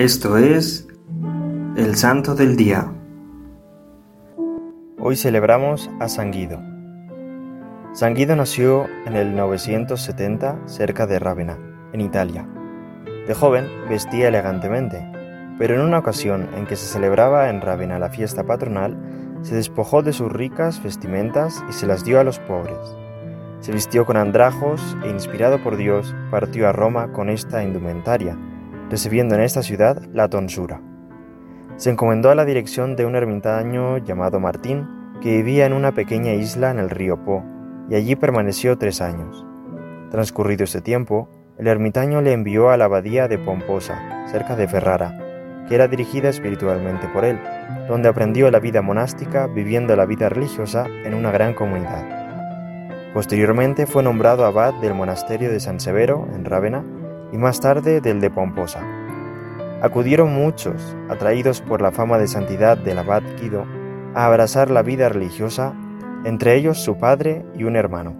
Esto es el Santo del Día. Hoy celebramos a San Guido. San Guido nació en el 970 cerca de Rávena, en Italia. De joven vestía elegantemente, pero en una ocasión en que se celebraba en Rávena la fiesta patronal, se despojó de sus ricas vestimentas y se las dio a los pobres. Se vistió con andrajos e inspirado por Dios partió a Roma con esta indumentaria recibiendo en esta ciudad la tonsura. Se encomendó a la dirección de un ermitaño llamado Martín, que vivía en una pequeña isla en el río Po, y allí permaneció tres años. Transcurrido este tiempo, el ermitaño le envió a la abadía de Pomposa, cerca de Ferrara, que era dirigida espiritualmente por él, donde aprendió la vida monástica viviendo la vida religiosa en una gran comunidad. Posteriormente fue nombrado abad del monasterio de San Severo, en Rávena, y más tarde del de Pomposa. Acudieron muchos, atraídos por la fama de santidad del abad Guido, a abrazar la vida religiosa, entre ellos su padre y un hermano.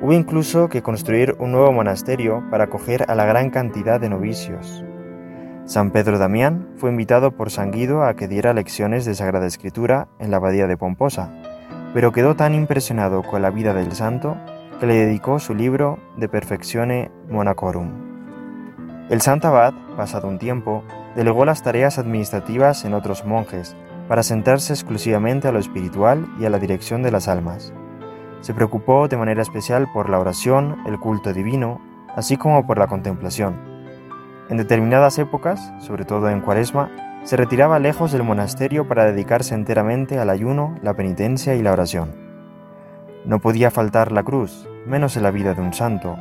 Hubo incluso que construir un nuevo monasterio para acoger a la gran cantidad de novicios. San Pedro Damián fue invitado por San Guido a que diera lecciones de Sagrada Escritura en la abadía de Pomposa, pero quedó tan impresionado con la vida del santo que le dedicó su libro De Perfectione Monacorum. El santo abad, pasado un tiempo, delegó las tareas administrativas en otros monjes para sentarse exclusivamente a lo espiritual y a la dirección de las almas. Se preocupó de manera especial por la oración, el culto divino, así como por la contemplación. En determinadas épocas, sobre todo en Cuaresma, se retiraba lejos del monasterio para dedicarse enteramente al ayuno, la penitencia y la oración. No podía faltar la cruz, menos en la vida de un santo,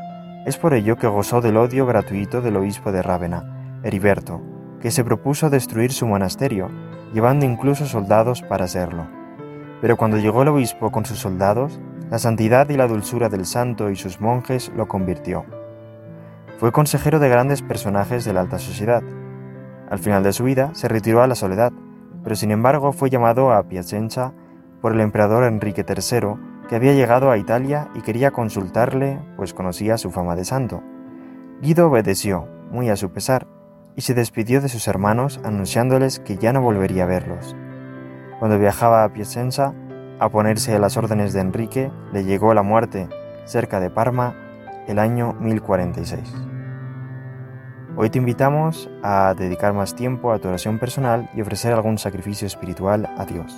es por ello que gozó del odio gratuito del obispo de Rávena, Heriberto, que se propuso destruir su monasterio, llevando incluso soldados para hacerlo. Pero cuando llegó el obispo con sus soldados, la santidad y la dulzura del santo y sus monjes lo convirtió. Fue consejero de grandes personajes de la alta sociedad. Al final de su vida se retiró a la soledad, pero sin embargo fue llamado a Piacenza por el emperador Enrique III que había llegado a Italia y quería consultarle, pues conocía su fama de santo. Guido obedeció, muy a su pesar, y se despidió de sus hermanos anunciándoles que ya no volvería a verlos. Cuando viajaba a Piacenza, a ponerse a las órdenes de Enrique, le llegó la muerte, cerca de Parma, el año 1046. Hoy te invitamos a dedicar más tiempo a tu oración personal y ofrecer algún sacrificio espiritual a Dios.